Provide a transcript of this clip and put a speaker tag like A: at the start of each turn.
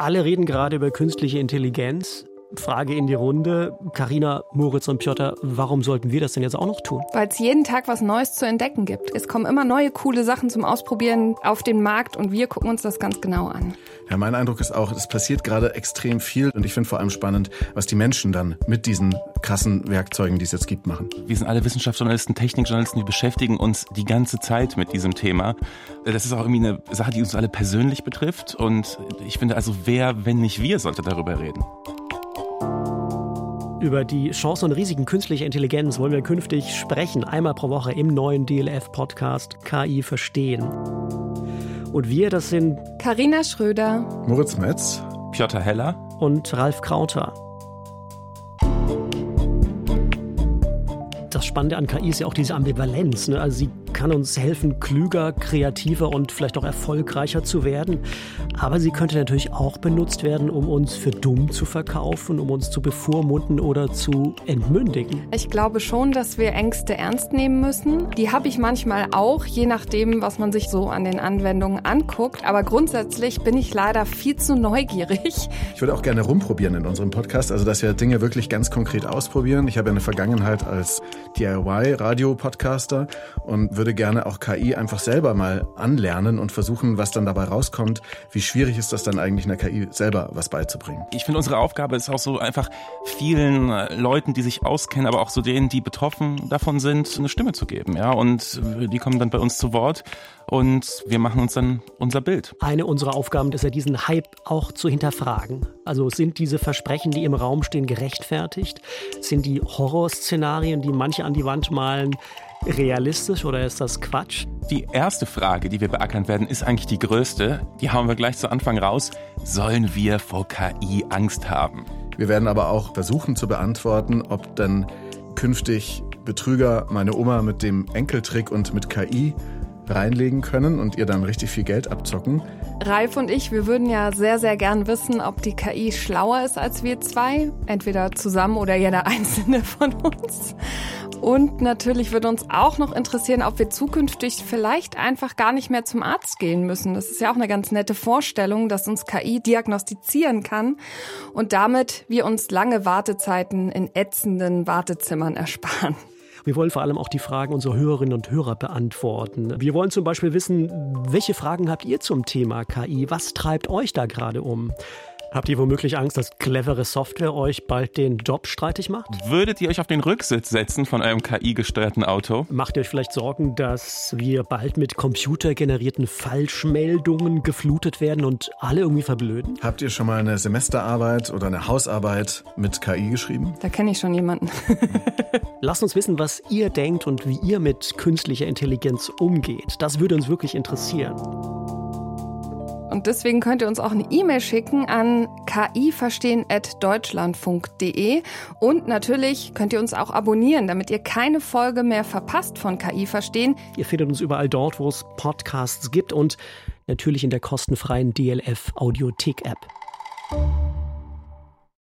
A: Alle reden gerade über künstliche Intelligenz. Frage in die Runde. Karina, Moritz und Piotr, warum sollten wir das denn jetzt auch noch tun?
B: Weil es jeden Tag was Neues zu entdecken gibt. Es kommen immer neue coole Sachen zum Ausprobieren auf den Markt und wir gucken uns das ganz genau an.
C: Ja, mein Eindruck ist auch, es passiert gerade extrem viel und ich finde vor allem spannend, was die Menschen dann mit diesen krassen Werkzeugen, die es jetzt gibt, machen.
D: Wir sind alle Wissenschaftsjournalisten, Technikjournalisten, wir beschäftigen uns die ganze Zeit mit diesem Thema. Das ist auch irgendwie eine Sache, die uns alle persönlich betrifft und ich finde also, wer, wenn nicht wir, sollte darüber reden.
A: Über die Chancen und Risiken künstlicher Intelligenz wollen wir künftig sprechen, einmal pro Woche im neuen DLF-Podcast KI Verstehen. Und wir, das sind
B: Karina Schröder,
C: Moritz Metz,
D: Piotr Heller
A: und Ralf Krauter. Das Spannende an KI ist ja auch diese Ambivalenz. Ne? Also sie kann uns helfen, klüger, kreativer und vielleicht auch erfolgreicher zu werden. Aber sie könnte natürlich auch benutzt werden, um uns für dumm zu verkaufen, um uns zu bevormunden oder zu entmündigen.
B: Ich glaube schon, dass wir Ängste ernst nehmen müssen. Die habe ich manchmal auch, je nachdem, was man sich so an den Anwendungen anguckt. Aber grundsätzlich bin ich leider viel zu neugierig.
C: Ich würde auch gerne rumprobieren in unserem Podcast, also dass wir Dinge wirklich ganz konkret ausprobieren. Ich habe eine Vergangenheit als DIY-Radio-Podcaster und würde gerne auch KI einfach selber mal anlernen und versuchen, was dann dabei rauskommt. Wie schwierig ist das dann eigentlich einer KI selber was beizubringen?
D: Ich finde, unsere Aufgabe ist auch so einfach vielen äh, Leuten, die sich auskennen, aber auch so denen, die betroffen davon sind, eine Stimme zu geben. Ja, und die kommen dann bei uns zu Wort und wir machen uns dann unser Bild.
A: Eine unserer Aufgaben ist ja, diesen Hype auch zu hinterfragen. Also sind diese Versprechen, die im Raum stehen, gerechtfertigt? Sind die Horrorszenarien, die manche an die Wand malen, realistisch oder ist das Quatsch?
D: Die erste Frage, die wir beackern werden, ist eigentlich die größte. Die haben wir gleich zu Anfang raus. Sollen wir vor KI Angst haben?
C: Wir werden aber auch versuchen zu beantworten, ob dann künftig Betrüger meine Oma mit dem Enkeltrick und mit KI reinlegen können und ihr dann richtig viel Geld abzocken.
B: Ralf und ich, wir würden ja sehr, sehr gern wissen, ob die KI schlauer ist als wir zwei. Entweder zusammen oder jeder einzelne von uns. Und natürlich würde uns auch noch interessieren, ob wir zukünftig vielleicht einfach gar nicht mehr zum Arzt gehen müssen. Das ist ja auch eine ganz nette Vorstellung, dass uns KI diagnostizieren kann und damit wir uns lange Wartezeiten in ätzenden Wartezimmern ersparen.
A: Wir wollen vor allem auch die Fragen unserer Hörerinnen und Hörer beantworten. Wir wollen zum Beispiel wissen, welche Fragen habt ihr zum Thema KI? Was treibt euch da gerade um? Habt ihr womöglich Angst, dass clevere Software euch bald den Job streitig macht?
D: Würdet ihr euch auf den Rücksitz setzen von eurem KI-gesteuerten Auto?
A: Macht ihr euch vielleicht Sorgen, dass wir bald mit computergenerierten Falschmeldungen geflutet werden und alle irgendwie verblöden?
C: Habt ihr schon mal eine Semesterarbeit oder eine Hausarbeit mit KI geschrieben?
B: Da kenne ich schon jemanden.
A: Lasst uns wissen, was ihr denkt und wie ihr mit künstlicher Intelligenz umgeht. Das würde uns wirklich interessieren.
B: Und deswegen könnt ihr uns auch eine E-Mail schicken an kiverstehen.deutschlandfunk.de. Und natürlich könnt ihr uns auch abonnieren, damit ihr keine Folge mehr verpasst von KI Verstehen.
A: Ihr findet uns überall dort, wo es Podcasts gibt und natürlich in der kostenfreien DLF Audiothek App.